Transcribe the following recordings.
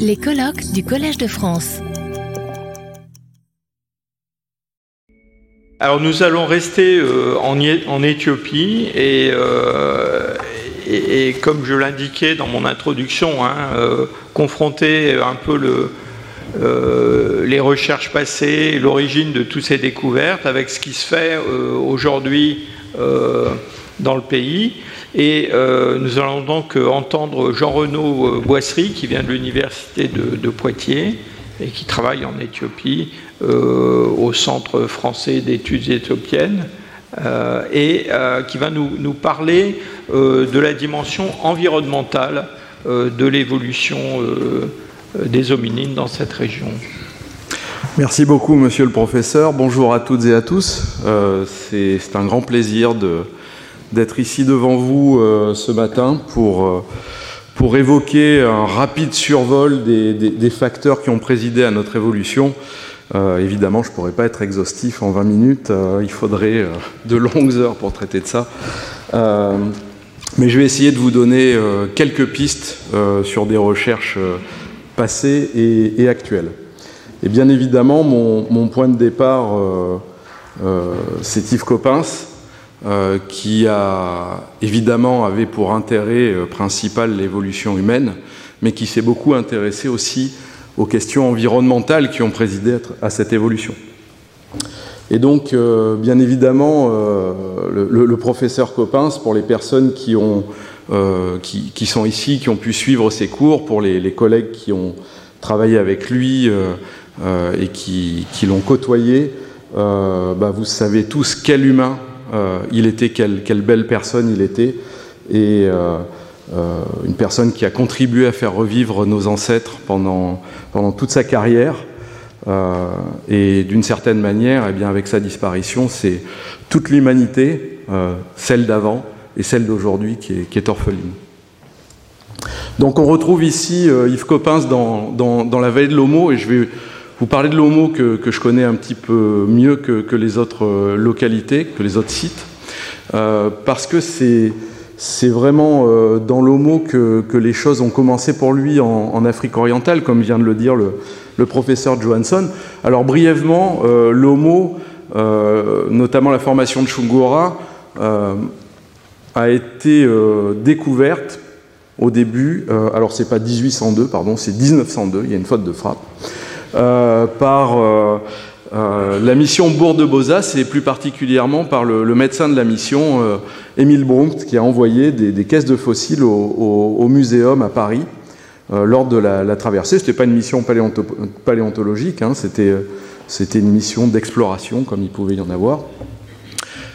Les colloques du Collège de France. Alors nous allons rester euh, en, Éthiopie et, euh, et, comme je l'indiquais dans mon introduction, hein, euh, confronter un peu le, les recherches passées, l'origine de toutes ces découvertes avec ce qui se fait aujourd'hui dans le pays. Et nous allons donc entendre Jean-Renaud Boisserie qui vient de l'université de, de, Poitiers et qui travaille en Éthiopie au Centre français d'études éthiopiennes. et qui va nous, parler de la dimension environnementale de l'évolution des hominines dans cette région. Merci beaucoup, monsieur le professeur. Bonjour à toutes et à tous. Euh, C'est un grand plaisir d'être ici devant vous euh, ce matin pour, euh, pour évoquer un rapide survol des, des, facteurs qui ont présidé à notre évolution. Euh, évidemment, je ne pourrais pas être exhaustif en 20 minutes. Il faudrait de longues heures pour traiter de ça. mais je vais essayer de vous donner quelques pistes sur des recherches passé et, et actuel. Et bien évidemment, mon, mon point de départ, c'est Yves Coppens, euh, qui a évidemment avait pour intérêt principal l'évolution humaine, mais qui s'est beaucoup intéressé aussi aux questions environnementales qui ont présidé à cette évolution. Et donc, euh, bien évidemment, euh, le, professeur Coppens, pour les personnes qui ont euh, qui, qui, sont ici, qui ont pu suivre ses cours, pour les, collègues qui ont travaillé avec lui euh, euh, et qui, qui l'ont côtoyé. Bah, vous savez tous quel humain il était, quelle, belle personne il était, et une personne qui a contribué à faire revivre nos ancêtres pendant, pendant toute sa carrière. Euh, et d'une certaine manière, eh bien, avec sa disparition, c'est toute l'humanité, euh, celle d'avant, et celle d'aujourd'hui qui est, qui est, orpheline. Donc on retrouve ici euh, Yves Coppens dans, dans, dans, la vallée de l'Homo, et je vais vous parler de l'Homo que, je connais un petit peu mieux que, les autres euh, localités, que les autres sites, euh, parce que c'est vraiment euh, dans l'Homo que, les choses ont commencé pour lui en, Afrique orientale, comme vient de le dire le, professeur Johansson. Alors brièvement, l'Homo, notamment la formation de Chungura, a été découverte au début, alors c'est pas 1802, pardon, c'est 1902, il y a une faute de frappe, par euh, la mission Bourg de Bozas et plus particulièrement par le, médecin de la mission, euh, Émile Brunkt, qui a envoyé des, caisses de fossiles au, au, muséum à Paris euh, lors de la, traversée. Ce n'était pas une mission paléonto paléontologique, hein, c'était une mission d'exploration, comme il pouvait y en avoir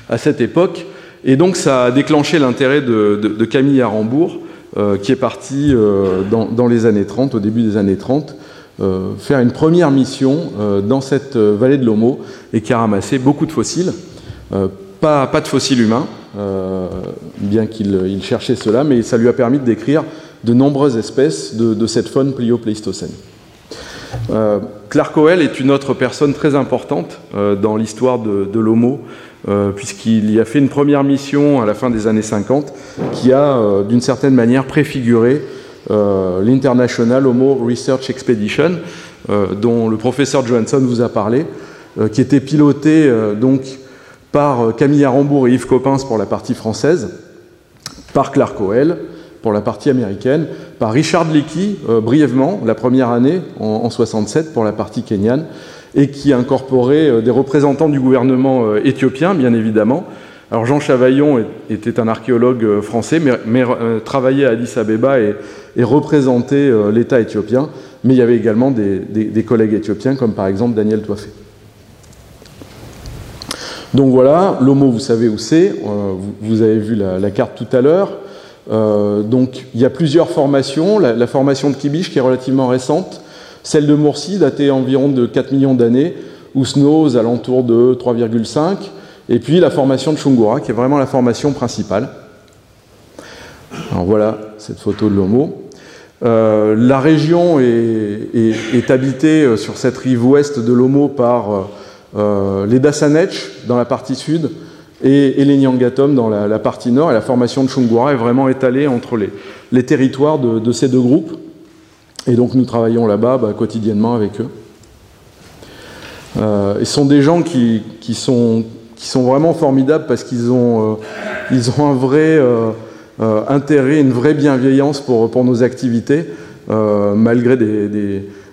à cette époque. Et donc ça a déclenché l'intérêt de, Camille Arambourg, euh, qui est parti euh, dans, dans, les années 30, au début des années 30, euh, faire une première mission euh, dans cette vallée de l'Homo et qui a ramassé beaucoup de fossiles. Euh, pas, de fossiles humains, bien qu'il cherchait cela, mais ça lui a permis de décrire de nombreuses espèces de, cette faune plio-pléistocène. Euh, Clark Howell est une autre personne très importante euh, dans l'histoire de, l'Homo, euh, puisqu'il y a fait une première mission à la fin des années 50 qui a, d'une certaine manière, préfiguré euh, l'International Homo Research Expedition, euh, dont le professeur Johansson vous a parlé, euh, qui était piloté donc par Camille Arambourg et Yves Coppens pour la partie française, par Clark Howell pour la partie américaine, par Richard Leakey, euh, brièvement, la première année, en, en, 67, pour la partie kenyane, et qui euh, des représentants du gouvernement euh, éthiopien, bien évidemment, alors Jean Chavaillon était un archéologue français, mais, euh, travaillait à Addis Abeba et, représentait euh, l'État éthiopien, mais il y avait également des, collègues éthiopiens, comme par exemple Daniel Toifé. Donc voilà, l'homo, vous savez où c'est, euh, vous, avez vu la, carte tout à l'heure. Euh, donc il y a plusieurs formations, la, la, formation de Kibiche qui est relativement récente, celle de Moursi datée environ de 4 millions d'années, Ousno aux alentours de 3,5, et puis la formation de Chungura, qui est vraiment la formation principale. Alors voilà cette photo de l'Homo. Euh, la région est, habitée euh, sur cette rive ouest de l'Homo par euh, euh, les Dasanech dans la partie sud et, les Nyangatom dans la, partie nord. Et la formation de Chungura est vraiment étalée entre les, territoires de, de, ces deux groupes. Et donc nous travaillons là-bas bah, quotidiennement avec eux. Euh, et ce sont des gens qui, sont, qui sont vraiment formidables parce qu'ils ont, euh, ils ont un vrai euh, intérêt, une vraie bienveillance pour, pour nos activités, malgré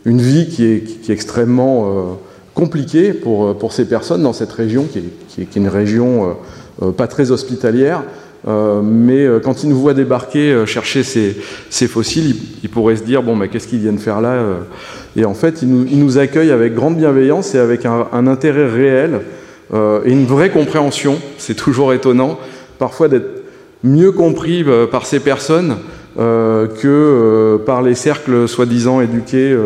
une vie qui est, qui est extrêmement compliquée pour, pour ces personnes dans cette région, qui est, qui est une région pas très hospitalière. mais quand ils nous voient débarquer chercher ces, ces fossiles, ils, pourraient se dire bon, qu'est-ce qu'ils viennent faire là et en fait, ils nous, nous, accueillent avec grande bienveillance et avec un, intérêt réel euh, et une vraie compréhension. C'est toujours étonnant, parfois d'être mieux compris euh, par ces personnes euh, que par les cercles soi-disant éduqués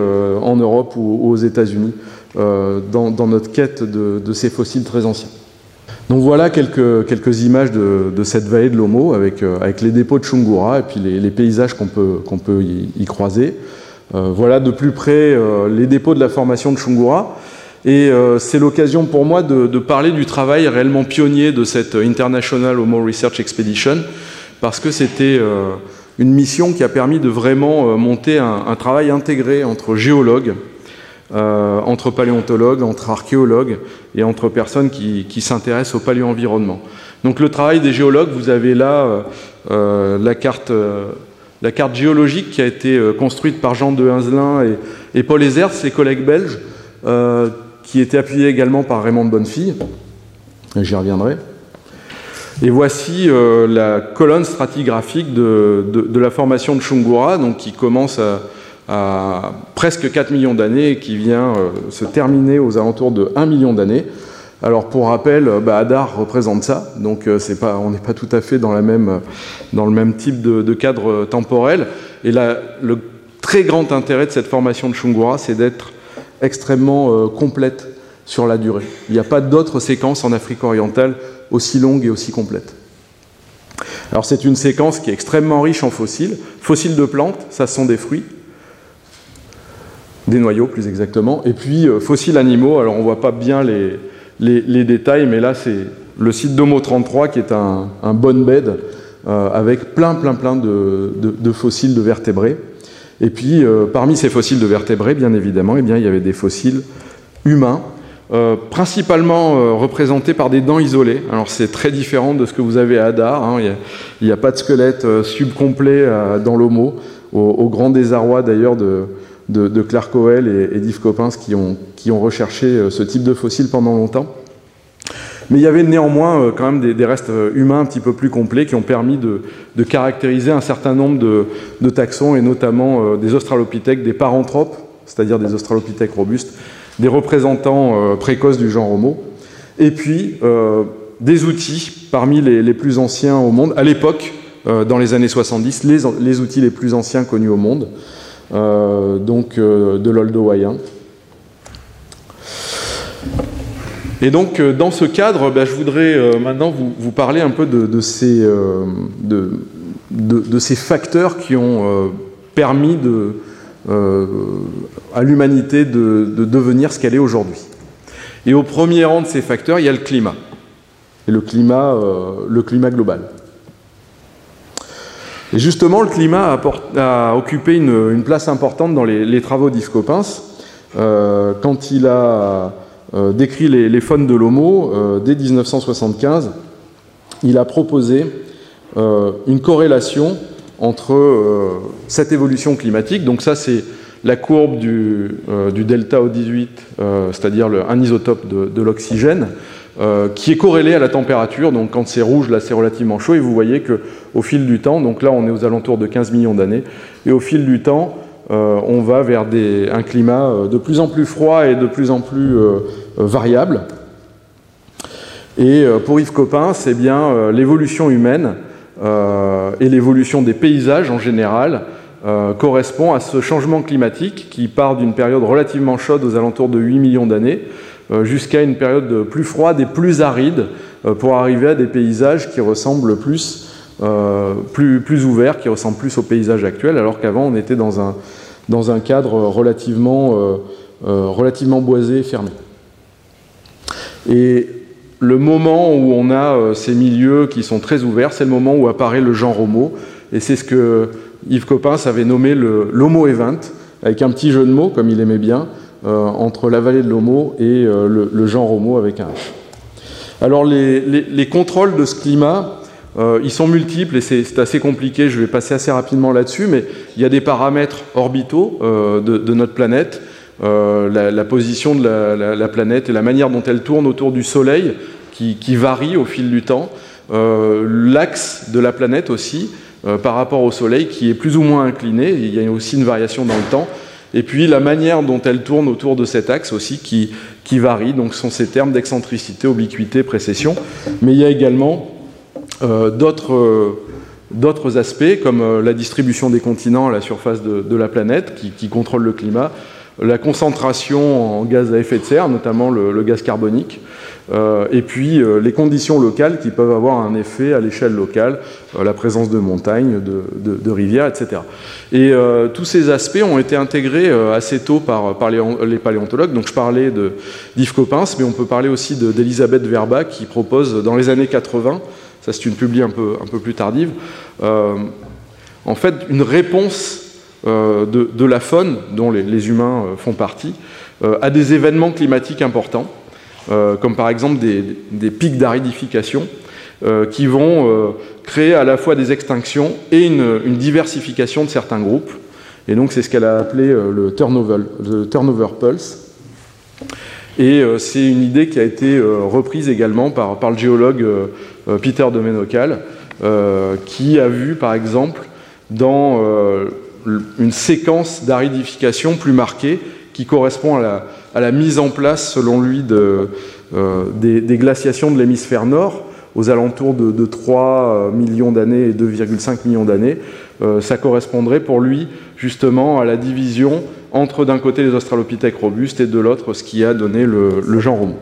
en Europe ou, aux États-Unis dans, notre quête de, ces fossiles très anciens. Donc voilà quelques, quelques images de, cette vallée de l'Omo avec, avec les dépôts de Chungura et puis les, paysages qu'on peut, peut y croiser. Euh, voilà de plus près euh, les dépôts de la formation de Chungura. Et euh, c'est l'occasion pour moi de, parler du travail réellement pionnier de cette International Homo Research Expedition, parce que c'était une mission qui a permis de vraiment monter un, travail intégré entre géologues, entre paléontologues, entre archéologues et entre personnes qui, s'intéressent au paléo-environnement. Donc le travail des géologues, vous avez là la carte la carte géologique qui a été euh, construite par Jean de Hinzelin et, Paul Ezert, ses collègues belges, euh, qui était appuyée également par Raymond de Bonnefille. J'y reviendrai. Et voici euh, la colonne stratigraphique de, la formation de Chungura, donc qui commence à, presque 4 millions d'années et qui vient se terminer aux alentours de 1 million d'années. Alors pour rappel, euh, bah, Hadar représente ça, donc euh, pas, on n'est pas tout à fait dans, la même, dans le même type de, cadre temporel. Et là, le très grand intérêt de cette formation de Chungura, c'est d'être extrêmement euh, complète sur la durée. Il n'y a pas d'autres séquences en Afrique orientale aussi longues et aussi complètes. Alors c'est une séquence qui est extrêmement riche en fossiles. Fossiles de plantes, ça sont des fruits, des noyaux plus exactement, et puis fossiles animaux, alors on ne voit pas bien les, les, détails, mais là, c'est le site d'Homo 33 qui est un, bon bed euh, avec plein, plein, plein de, fossiles de vertébrés. Et puis, euh, parmi ces fossiles de vertébrés, bien évidemment, eh il y avait des fossiles humains, euh, principalement représentés par des dents isolées. Alors, c'est très différent de ce que vous avez à Hadar. Hein. Il n'y a, pas de squelette subcomplet dans l'Homo, au, grand désarroi d'ailleurs de, de, Claire Coel et, d'Yves Coppens qui ont, qui ont recherché euh, ce type de fossiles pendant longtemps. Mais il y avait néanmoins euh, quand même des, restes euh, humains un petit peu plus complets qui ont permis de, caractériser un certain nombre de, taxons, et notamment des australopithèques, des paranthropes, c'est-à-dire des australopithèques robustes, des représentants précoces du genre Homo, et puis des outils parmi les, plus anciens au monde, à l'époque, dans les années 70, les, outils les plus anciens connus au monde. Euh, donc euh, de l'oldowayen. Et donc, euh, dans ce cadre, bah, je voudrais maintenant vous, parler un peu de, ces, de, ces, facteurs qui ont permis à l'humanité de, devenir ce qu'elle est aujourd'hui. Et au premier rang de ces facteurs, il y a le climat. Et le climat, le climat global. Et justement, le climat a, occupé une, place importante dans les, travaux d'Yves Coppens. Euh, quand il a euh, décrit les, faunes de l'Homo, euh, dès 1975, il a proposé une corrélation entre cette évolution climatique, donc ça c'est la courbe du, delta O18, c'est-à-dire un isotope de l'oxygène, euh, qui est corrélé à la température. Donc quand c'est rouge, là c'est relativement chaud. Et vous voyez qu'au fil du temps, donc là on est aux alentours de 15 millions d'années, et au fil du temps, euh, on va vers un climat euh, de plus en plus froid et de plus en plus variable. Et pour Yves Coppens, c'est bien l'évolution humaine et l'évolution des paysages en général correspond à ce changement climatique qui part d'une période relativement chaude aux alentours de 8 millions d'années euh, jusqu'à une période plus froide et plus aride euh, pour arriver à des paysages qui ressemblent plus, euh, plus, plus ouverts, qui ressemblent plus au paysage actuel, alors qu'avant on était dans un, dans un cadre relativement, relativement boisé et fermé. Et le moment où on a ces milieux qui sont très ouverts, c'est le moment où apparaît le genre homo, et c'est ce que Yves Coppens avait nommé l'homo event, avec un petit jeu de mots, comme il aimait bien, entre la vallée de l'Homo et le, genre Homo avec un H. Alors les, contrôles de ce climat, ils sont multiples et c'est assez compliqué, je vais passer assez rapidement là-dessus, mais il y a des paramètres orbitaux de, notre planète, la, position de la, planète et la manière dont elle tourne autour du Soleil qui, varie au fil du temps. Euh, l'axe de la planète aussi, euh, par rapport au Soleil, qui est plus ou moins incliné, il y a aussi une variation dans le temps, et puis la manière dont elle tourne autour de cet axe aussi qui, qui varie, donc ce sont ces termes d'excentricité, obliquité, précession, mais il y a également euh, d'autres aspects comme la distribution des continents à la surface de, la planète qui, qui, contrôle le climat, la concentration en gaz à effet de serre, notamment le gaz carbonique, euh, et puis euh, les conditions locales qui peuvent avoir un effet à l'échelle locale, euh, la présence de montagnes, de, rivières, etc. Et tous ces aspects ont été intégrés assez tôt par, les, paléontologues. Donc je parlais d'Yves Coppens, mais on peut parler aussi d'Elisabeth Verba qui propose dans les années 80, ça c'est une publi un peu, un peu plus tardive, en fait une réponse de, la faune, dont les, humains font partie, à des événements climatiques importants. Euh, comme par exemple des, pics d'aridification, euh, qui vont euh, créer à la fois des extinctions et une, diversification de certains groupes. Et donc c'est ce qu'elle a appelé le, turnover, turnover pulse. Et c'est une idée qui a été reprise également par, par le géologue Peter de Menocal, qui a vu par exemple dans une séquence d'aridification plus marquée qui correspond à la, mise en place, selon lui, euh, des, glaciations de l'hémisphère nord, aux alentours de, 3 millions d'années et 2,5 millions d'années. Euh, ça correspondrait pour lui justement à la division entre d'un côté les australopithèques robustes et de l'autre ce qui a donné le, genre Homo.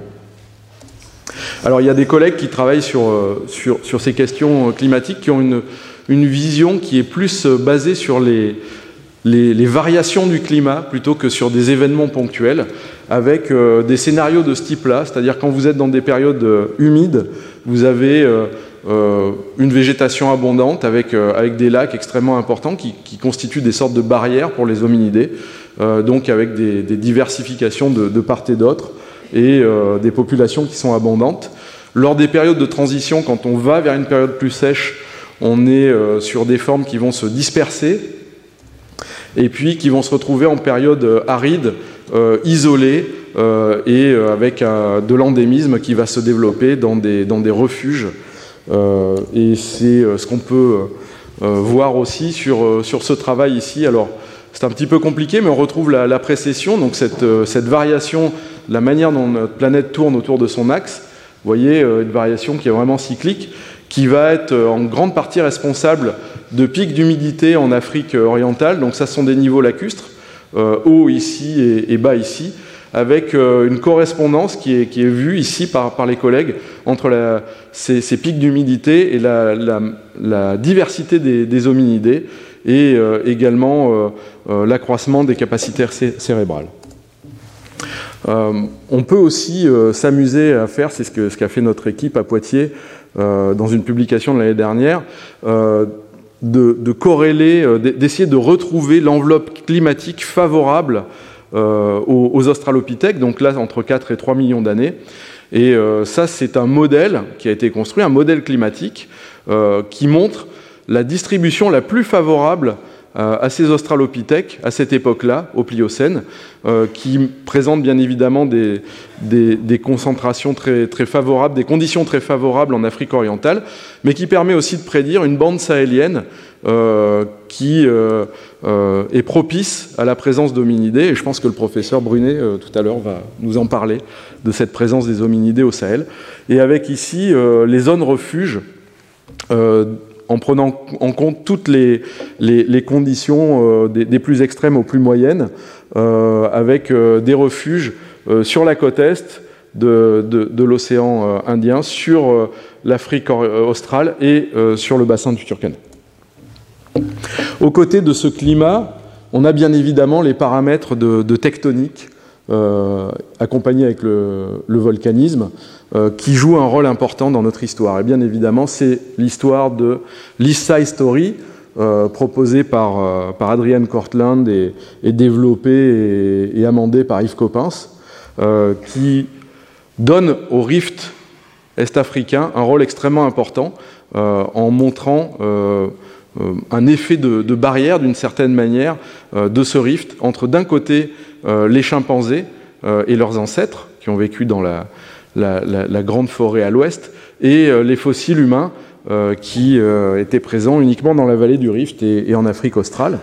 Alors il y a des collègues qui travaillent euh, sur ces questions climatiques qui ont une, une vision qui est plus basée sur les, variations du climat plutôt que sur des événements ponctuels, avec euh, des scénarios de ce type-là, c'est-à-dire quand vous êtes dans des périodes euh, humides, vous avez euh, une végétation abondante avec, des lacs extrêmement importants qui, constituent des sortes de barrières pour les hominidés, donc avec des, diversifications de, part et d'autre et des populations qui sont abondantes. Lors des périodes de transition, quand on va vers une période plus sèche, on est sur des formes qui vont se disperser et puis qui vont se retrouver en période euh, aride, euh, isolée, euh, et avec de l'endémisme qui va se développer dans des, refuges. et c'est ce qu'on peut voir aussi sur, sur ce travail ici. Alors, c'est un petit peu compliqué, mais on retrouve la, précession, donc cette, cette, variation, la manière dont notre planète tourne autour de son axe. Vous voyez, une variation qui est vraiment cyclique, qui va être en grande partie responsable de pics d'humidité en Afrique orientale. Donc ça sont des niveaux lacustres, euh, haut ici et, bas ici, avec euh, une correspondance qui est, vue ici par, les collègues entre ces, pics d'humidité et la, diversité des, hominidés et euh, également l'accroissement des capacités cérébrales. On peut aussi s'amuser à faire, c'est ce qu'a ce fait notre équipe à Poitiers dans une publication de l'année dernière, de, euh, d'essayer de retrouver l'enveloppe climatique favorable euh, aux, australopithèques, donc là entre 4 et 3 millions d'années. Et euh, ça, c'est un modèle qui a été construit, un modèle climatique qui montre la distribution la plus favorable à ces australopithèques à cette époque-là, au Pliocène, qui présente bien évidemment des, des, concentrations très, très, favorables, des conditions très favorables en Afrique orientale, mais qui permet aussi de prédire une bande sahélienne euh, qui euh, euh, est propice à la présence d'hominidés. Et je pense que le professeur Brunet, tout à l'heure, va nous en parler de cette présence des hominidés au Sahel. Et avec ici les zones refuges en prenant en compte toutes les, conditions des, plus extrêmes aux plus moyennes, avec des refuges sur la côte est de, de l'océan Indien, sur l'Afrique australe et sur le bassin du Turkana. Aux côtés de ce climat, on a bien évidemment les paramètres de, tectonique euh, accompagnés avec le, volcanisme euh, qui jouent un rôle important dans notre histoire. Et bien évidemment, c'est l'histoire de l'East Side Story, proposé par, par Adrienne Cortland et, développé et, amendé par Yves Coppens, qui donne au rift est-africain un rôle extrêmement important en montrant un effet de, barrière d'une certaine manière de ce rift entre d'un côté les chimpanzés et leurs ancêtres qui ont vécu dans la, grande forêt à l'ouest, et euh, les fossiles humains euh, qui euh, étaient présents uniquement dans la vallée du Rift et, en Afrique australe.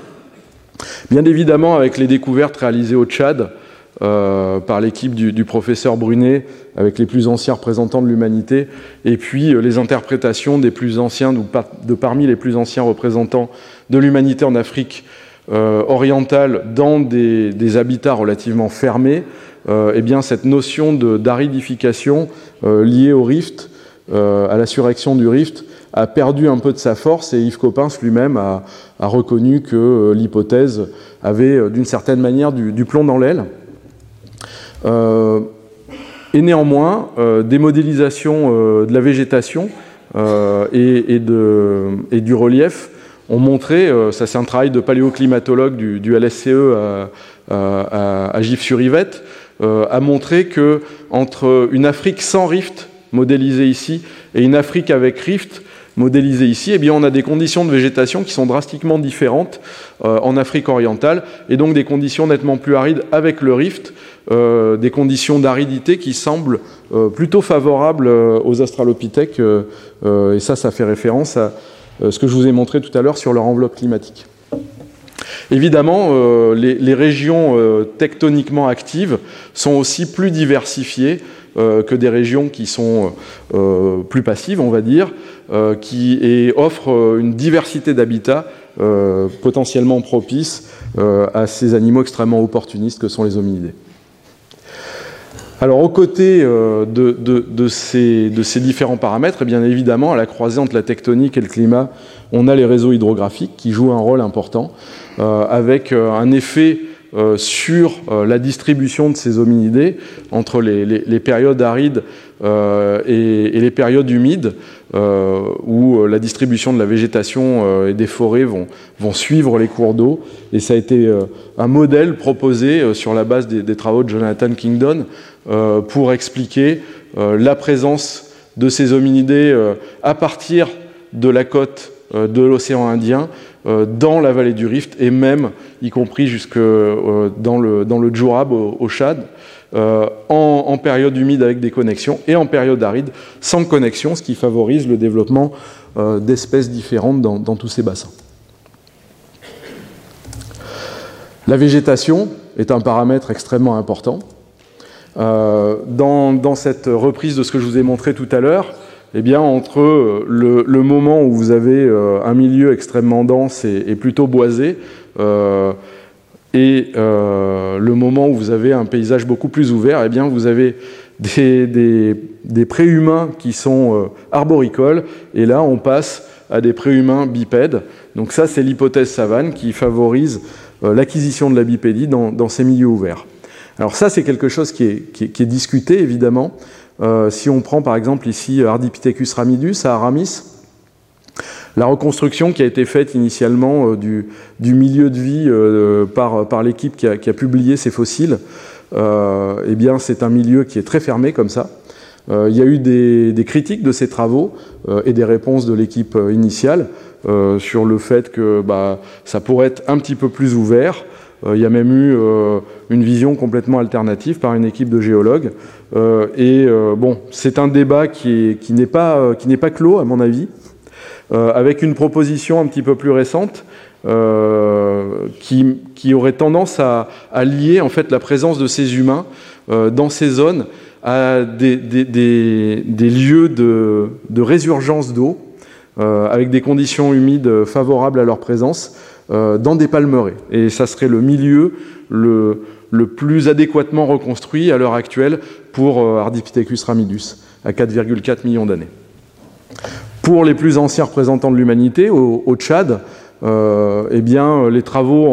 Bien évidemment, avec les découvertes réalisées au Tchad par l'équipe du, professeur Brunet, avec les plus anciens représentants de l'humanité, et puis les interprétations des plus anciens, de parmi les plus anciens représentants de l'humanité en Afrique orientale dans des habitats relativement fermés, euh, eh bien, cette notion d'aridification euh, liée au rift, euh, à la surrection du rift, a perdu un peu de sa force et Yves Coppens lui-même a, reconnu que l'hypothèse avait d'une certaine manière du, plomb dans l'aile. et néanmoins, des modélisations de la végétation et, du relief ont montré, ça c'est un travail de paléoclimatologue du, LSCE à, à Gif-sur-Yvette, euh, a montré que entre une Afrique sans rift, modélisée ici, et une Afrique avec rift, modélisée ici, eh bien, on a des conditions de végétation qui sont drastiquement différentes euh, en Afrique orientale, et donc des conditions nettement plus arides avec le rift, euh, des conditions d'aridité qui semblent plutôt favorables aux australopithèques, et ça, ça fait référence à ce que je vous ai montré tout à l'heure sur leur enveloppe climatique. Évidemment, euh, les, régions euh, tectoniquement actives sont aussi plus diversifiées euh, que des régions qui sont plus passives, on va dire, qui et offrent une diversité d'habitats potentiellement propices à ces animaux extrêmement opportunistes que sont les hominidés. Alors, aux côtés de, ces, différents paramètres, et bien évidemment, à la croisée entre la tectonique et le climat, on a les réseaux hydrographiques qui jouent un rôle important. Euh, avec euh, un effet euh, sur la distribution de ces hominidés entre les, périodes arides et, les périodes humides, où la distribution de la végétation et des forêts vont, suivre les cours d'eau. Et ça a été un modèle proposé sur la base des, travaux de Jonathan Kingdon pour expliquer la présence de ces hominidés à partir de la côte de l'océan Indien euh, dans la vallée du Rift et même, y compris jusque euh, dans le, Djourab au, Chad, euh, en, période humide avec des connexions et en période aride sans connexion, ce qui favorise le développement d'espèces différentes dans, tous ces bassins. La végétation est un paramètre extrêmement important. dans, dans, cette reprise de ce que je vous ai montré tout à l'heure, eh bien, entre euh, le, moment où vous avez euh, un milieu extrêmement dense et, plutôt boisé, euh, et le moment où vous avez un paysage beaucoup plus ouvert, eh bien, vous avez des, préhumains qui sont arboricoles, et là, on passe à des préhumains bipèdes. Donc ça, c'est l'hypothèse savane qui favorise l'acquisition de la bipédie dans, ces milieux ouverts. Alors ça, c'est quelque chose qui est discuté, évidemment. Euh, si on prend par exemple ici Ardipithecus ramidus à Aramis, la reconstruction qui a été faite initialement euh, du, milieu de vie euh, par, l'équipe qui, a, publié ces fossiles, eh bien c'est un milieu qui est très fermé comme ça. il y a eu des, critiques de ces travaux et des réponses de l'équipe initiale sur le fait que bah, ça pourrait être un petit peu plus ouvert. il y a même eu une vision complètement alternative par une équipe de géologues. Euh, et euh, bon, c'est un débat qui, n'est euh, pas clos, à mon avis, avec une proposition un petit peu plus récente qui, qui, aurait tendance à, lier en fait la présence de ces humains dans ces zones à des, lieux de, résurgence d'eau, avec des conditions humides favorables à leur présence, dans des palmeraies. Et ça serait le milieu le, plus adéquatement reconstruit à l'heure actuelle pour euh, Ardipithecus ramidus, à 4,4 millions d'années. Pour les plus anciens représentants de l'humanité, au, Tchad, euh, eh bien, les travaux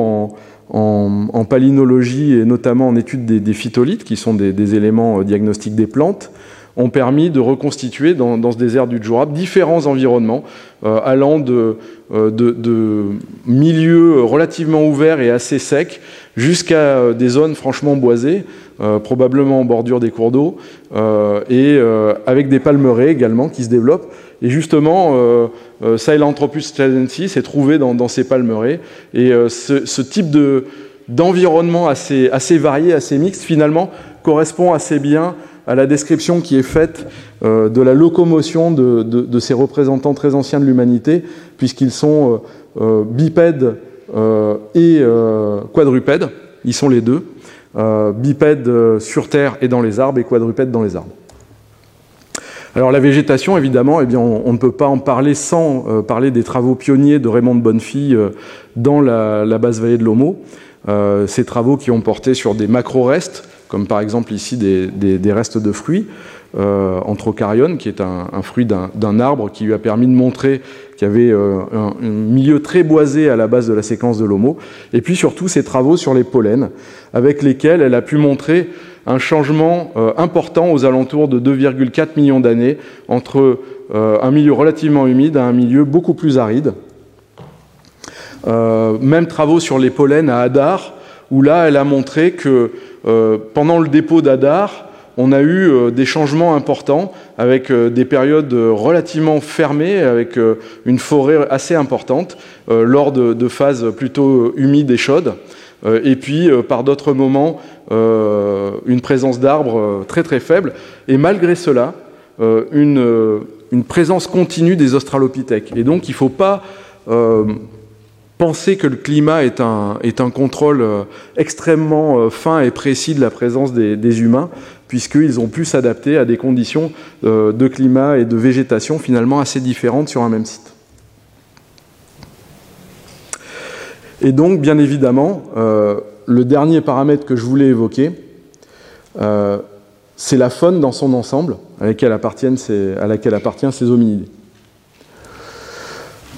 en, palynologie et notamment en étude des, phytolithes, qui sont des, éléments euh, diagnostiques des plantes, ont permis de reconstituer dans, ce désert du Djourab différents environnements allant de, de, milieux relativement ouverts et assez secs jusqu'à des zones franchement boisées, probablement en bordure des cours d'eau, et avec des palmeraies également qui se développent. Et justement, euh, euh, Sahelanthropus s'est trouvé dans, ces palmeraies. Et euh, ce, type d'environnement assez, assez varié, assez mixte, finalement, correspond assez bien à la description qui est faite de la locomotion de, ces représentants très anciens de l'humanité, puisqu'ils sont bipèdes et quadrupèdes. Ils sont les deux. bipèdes sur Terre et dans les arbres, et quadrupèdes dans les arbres. Alors la végétation, évidemment, eh bien, on, ne peut pas en parler sans euh, parler des travaux pionniers de Raymond de Bonnefille euh, dans la, basse vallée de l'Homo. Euh, ces travaux qui ont porté sur des macro-restes, comme par exemple ici des, restes de fruits, euh, Anthrocaryon, qui est un, fruit d'un arbre qui lui a permis de montrer qu'il y avait un, milieu très boisé à la base de la séquence de l'Homo, et puis surtout ses travaux sur les pollens, avec lesquels elle a pu montrer un changement euh, important aux alentours de 2,4 millions d'années entre euh, un milieu relativement humide et un milieu beaucoup plus aride. Euh, même travaux sur les pollens à Hadar, où là, elle a montré que pendant le dépôt d'Hadar, on a eu des changements importants avec des périodes relativement fermées, avec une forêt assez importante, lors de, phases plutôt humides et chaudes. Et puis, par d'autres moments, euh, une présence d'arbres euh, très très faible, et malgré cela, euh, une, présence continue des australopithèques. Et donc il ne faut pas penser que le climat est un, contrôle extrêmement fin et précis de la présence des humains, puisqu'ils ont pu s'adapter à des conditions de climat et de végétation finalement assez différentes sur un même site. Et donc, bien évidemment, le dernier paramètre que je voulais évoquer, euh, c'est la faune dans son ensemble à laquelle appartiennent ces, hominidés.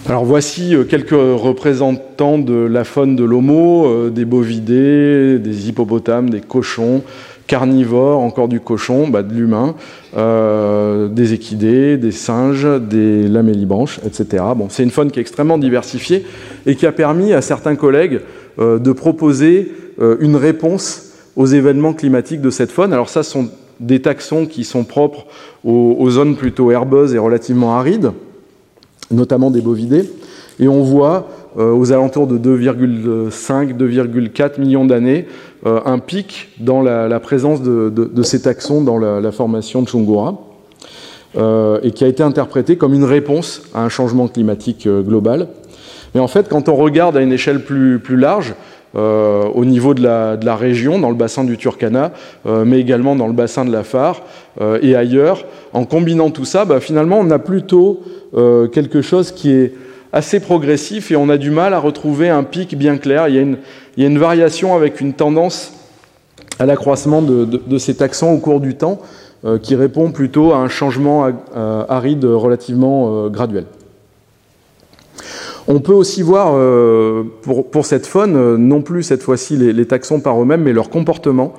Alors voici euh, quelques représentants de la faune de l'homo, euh, des bovidés, des hippopotames, des cochons, carnivores, encore du cochon, bah, de l'humain, des équidés, des singes, des lamellibranches, etc. C'est une faune qui est extrêmement diversifiée et qui a permis à certains collègues euh, de proposer euh, une réponse aux événements climatiques de cette faune. Alors ça, ce sont des taxons qui sont propres aux, zones plutôt herbeuses et relativement arides, notamment des bovidés. Et on voit euh, aux alentours de 2,5-2,4 millions d'années un pic dans la, présence de, ces taxons dans la, formation de Chungura, et qui a été interprété comme une réponse à un changement climatique global. Mais en fait, quand on regarde à une échelle plus, plus large, euh, au niveau de la, de la, région, dans le bassin du Turkana, euh, mais également dans le bassin de la Phare euh, et ailleurs, en combinant tout ça, bah, finalement, on a plutôt quelque chose qui est assez progressif et on a du mal à retrouver un pic bien clair. Il y a une, il y a une variation avec une tendance à l'accroissement de, ces taxons au cours du temps qui répond plutôt à un changement aride relativement graduel. On peut aussi voir euh, pour, cette faune, euh, non plus cette fois-ci les, taxons par eux-mêmes, mais leur comportement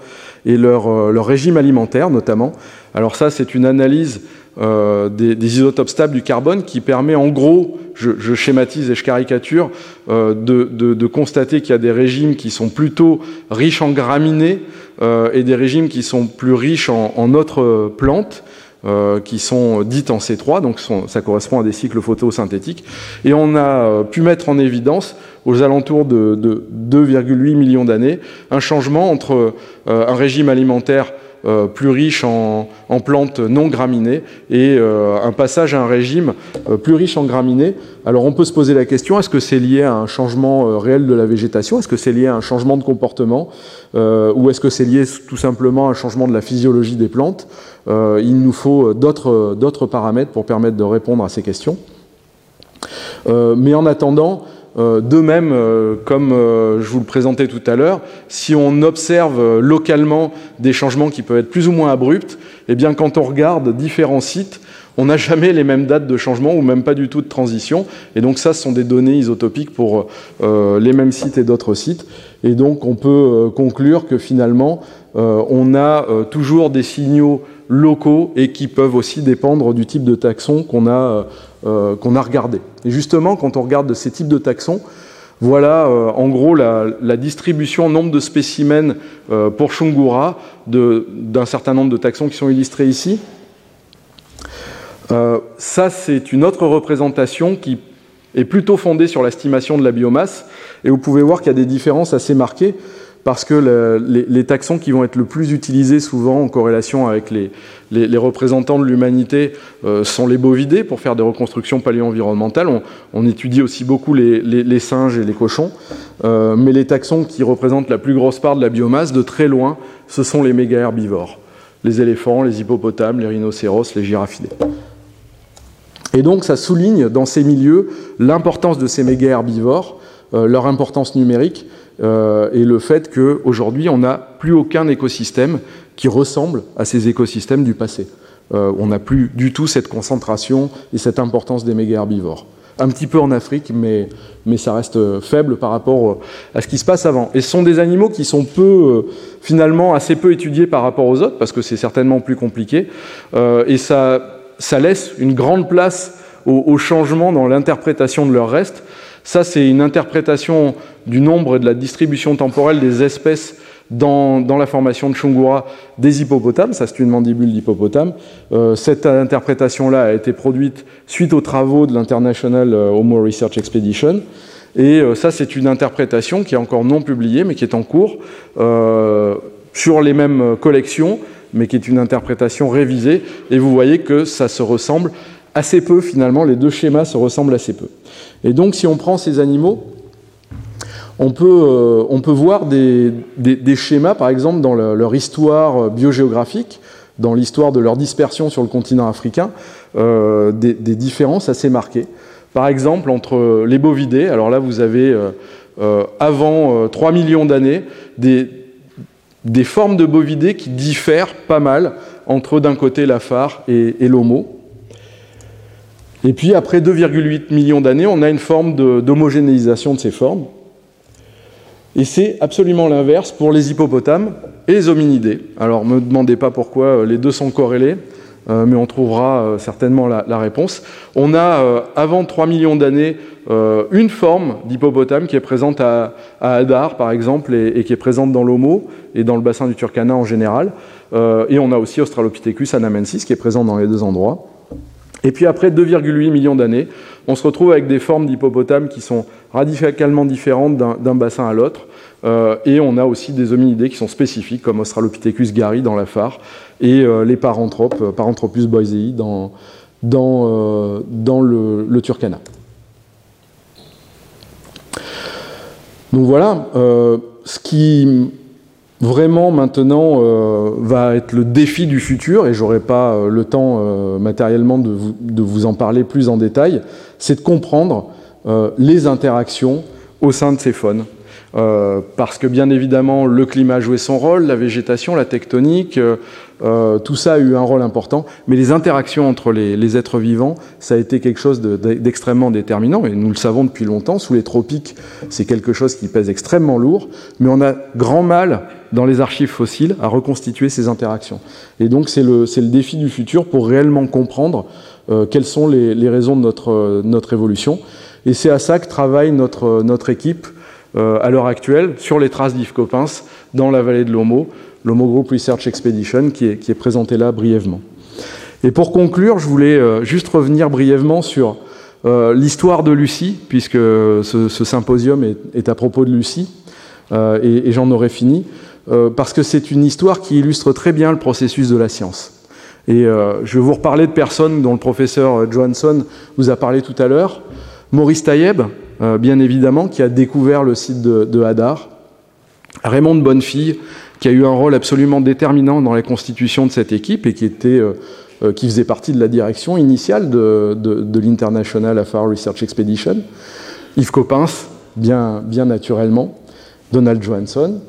et leur, euh, régime alimentaire notamment. Alors ça, c'est une analyse des, isotopes stables du carbone qui permet en gros, je, schématise et je caricature, de, constater qu'il y a des régimes qui sont plutôt riches en graminées et des régimes qui sont plus riches en autres plantes. Euh, qui sont dites en C3, donc ça correspond à des cycles photosynthétiques. Et on a euh, pu mettre en évidence, aux alentours de, 2,8 millions d'années, un changement entre euh, un régime alimentaire euh, plus riche en, plantes non graminées et euh, un passage à un régime euh, plus riche en graminées. Alors on peut se poser la question, est-ce que c'est lié à un changement réel de la végétation? Est-ce que c'est lié à un changement de comportement? Ou est-ce que c'est lié tout simplement à un changement de la physiologie des plantes? Il nous faut d'autres paramètres pour permettre de répondre à ces questions. mais en attendant, de même, euh, comme euh, je vous le présentais tout à l'heure, si on observe localement des changements qui peuvent être plus ou moins abrupts, eh bien, quand on regarde différents sites, on n'a jamais les mêmes dates de changement ou même pas du tout de transition. Et donc ça, ce sont des données isotopiques pour euh, les mêmes sites et d'autres sites. Et donc on peut euh, conclure que finalement, euh, on a toujours des signaux locaux et qui peuvent aussi dépendre du type de taxon qu'on a, qu'on a regardé. Et justement, quand on regarde ces types de taxons, voilà en gros la, distribution nombre de spécimens pour Shungura d'un certain nombre de taxons qui sont illustrés ici. Euh, ça, c'est une autre représentation qui est plutôt fondée sur l'estimation de la biomasse. Et vous pouvez voir qu'il y a des différences assez marquées parce que les, taxons qui vont être le plus utilisés souvent en corrélation avec les, représentants de l'humanité euh, sont les bovidés pour faire des reconstructions paléo-environnementales. On, étudie aussi beaucoup les, singes et les cochons. Euh, mais les taxons qui représentent la plus grosse part de la biomasse, de très loin, ce sont les méga-herbivores. Les éléphants, les hippopotames, les rhinocéros, les giraffidés. Et donc ça souligne dans ces milieux l'importance de ces méga herbivores, euh, leur importance numérique euh, et le fait qu'aujourd'hui on n'a plus aucun écosystème qui ressemble à ces écosystèmes du passé. Euh, on n'a plus du tout cette concentration et cette importance des méga herbivores. Un petit peu en Afrique, mais, mais ça reste faible par rapport à ce qui se passe avant. Et ce sont des animaux qui sont peu, finalement assez peu étudiés par rapport aux autres, parce que c'est certainement plus compliqué. et ça, ça laisse une grande place au, changement dans l'interprétation de leur reste. Ça, c'est une interprétation du nombre et de la distribution temporelle des espèces dans, la formation de Chungura des hippopotames. Ça, c'est une mandibule d'hippopotame. Euh, cette interprétation-là a été produite suite aux travaux de l'International euh, Homo Research Expedition. Et euh, ça, c'est une interprétation qui est encore non publiée, mais qui est en cours sur les mêmes collections mais qui est une interprétation révisée. Et vous voyez que ça se ressemble assez peu finalement, les deux schémas se ressemblent assez peu. Et donc si on prend ces animaux, on peut, euh, voir des, schémas, par exemple, dans leur histoire biogéographique, dans l'histoire de leur dispersion sur le continent africain, euh, des, différences assez marquées. Par exemple, entre les bovidés, alors là vous avez, euh, avant 3 millions d'années, des, des formes de bovidés qui diffèrent pas mal entre d'un côté la phare et, l'homo. Et puis après 2,8 millions d'années, on a une forme d'homogénéisation de, ces formes. Et c'est absolument l'inverse pour les hippopotames et les hominidés. Alors ne me demandez pas pourquoi euh, les deux sont corrélés, euh, mais on trouvera euh, certainement la, réponse. On a, avant 3 millions d'années, une forme d'hippopotame qui est présente à, Hadar, par exemple, et, qui est présente dans l'Homo et dans le bassin du Turkana en général. et on a aussi Australopithecus anamensis qui est présent dans les deux endroits. Et puis après 2,8 millions d'années, on se retrouve avec des formes d'hippopotames qui sont radicalement différentes d'un bassin à l'autre. et on a aussi des hominidés qui sont spécifiques, comme Australopithecus gary dans la phare, et euh, les paranthropes, euh, Paranthropus boisei, dans, dans, euh, dans le, Turkana. Donc voilà, ce qui vraiment maintenant va être le défi du futur, et j'aurai pas le temps matériellement de vous, de vous, en parler plus en détail, c'est de comprendre les interactions au sein de ces faunes. Euh, parce que bien évidemment le climat a joué son rôle, la végétation, la tectonique, euh, euh, tout ça a eu un rôle important, mais les interactions entre les, êtres vivants, ça a été quelque chose d'extrêmement déterminant, et nous le savons depuis longtemps, sous les tropiques, c'est quelque chose qui pèse extrêmement lourd, mais on a grand mal dans les archives fossiles à reconstituer ces interactions. Et donc c'est le, le, défi du futur pour réellement comprendre quelles sont les, les, raisons de notre, notre évolution. Et c'est à ça que travaille notre, notre équipe euh, à l'heure actuelle sur les traces d'Yves Coppens dans la vallée de l'Homo, l'Homo Group Research Expedition, qui est, qui présenté là brièvement. Et pour conclure, je voulais euh, juste revenir brièvement sur euh, l'histoire de Lucie, puisque ce, symposium est, à propos de Lucie, et, j'en aurai fini, parce que c'est une histoire qui illustre très bien le processus de la science. Et je vais vous reparler de personnes dont le professeur Johansson vous a parlé tout à l'heure. Maurice Taïeb, euh, bien évidemment, qui a découvert le site de, Hadar. Raymond Bonnefille, qui a eu un rôle absolument déterminant dans la constitution de cette équipe et qui, était, euh, euh, qui faisait partie de la direction initiale de, l'International Affair Research Expedition. Yves Coppens, bien, bien naturellement. Donald Johansson.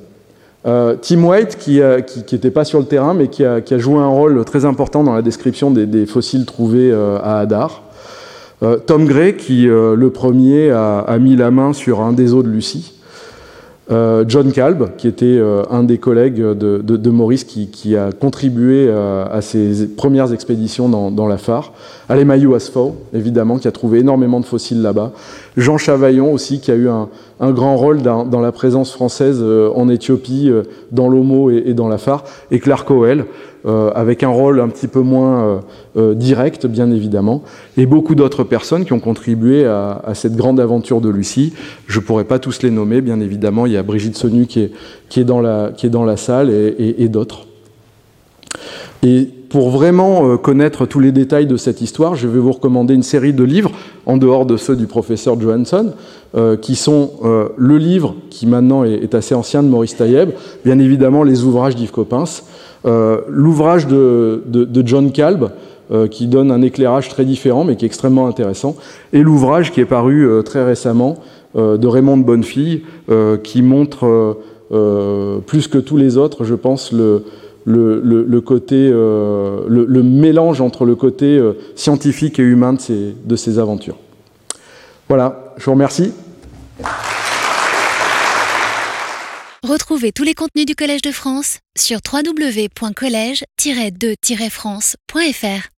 Tim White, qui n'était pas sur le terrain, mais qui a, joué un rôle très important dans la description des, fossiles trouvés à Hadar. Tom Gray, qui le premier a, mis la main sur un des os de Lucie. Euh, John Kalb, qui était euh, un des collègues de, Maurice, qui, a contribué euh, à ses premières expéditions dans, la phare. Alemayu Asfo, évidemment, qui a trouvé énormément de fossiles là-bas. Jean Chavaillon aussi, qui a eu un, grand rôle dans, la présence française en Éthiopie, dans l'Homo et, dans la phare. Et Clark Coel, euh, avec un rôle un petit peu moins euh, euh, direct, bien évidemment, et beaucoup d'autres personnes qui ont contribué à, cette grande aventure de Lucie. Je ne pourrais pas tous les nommer, bien évidemment. Il y a Brigitte Sonu qui est, qui est, dans, la, qui est dans la salle et, d'autres. Pour vraiment connaître tous les détails de cette histoire, je vais vous recommander une série de livres, en dehors de ceux du professeur Johansson, qui sont le livre, qui maintenant est, assez ancien, de Maurice Taïeb, bien évidemment les ouvrages d'Yves Coppens, euh, l'ouvrage de, John Kalb, euh, qui donne un éclairage très différent, mais qui est extrêmement intéressant, et l'ouvrage qui est paru euh, très récemment de Raymond de Bonnefille, qui montre plus que tous les autres, je pense, le, le, côté, le, mélange entre le côté scientifique et humain de ces, de ces aventures. Voilà, je vous remercie. Retrouvez tous les contenus du Collège de France sur www.colège-2-france.fr.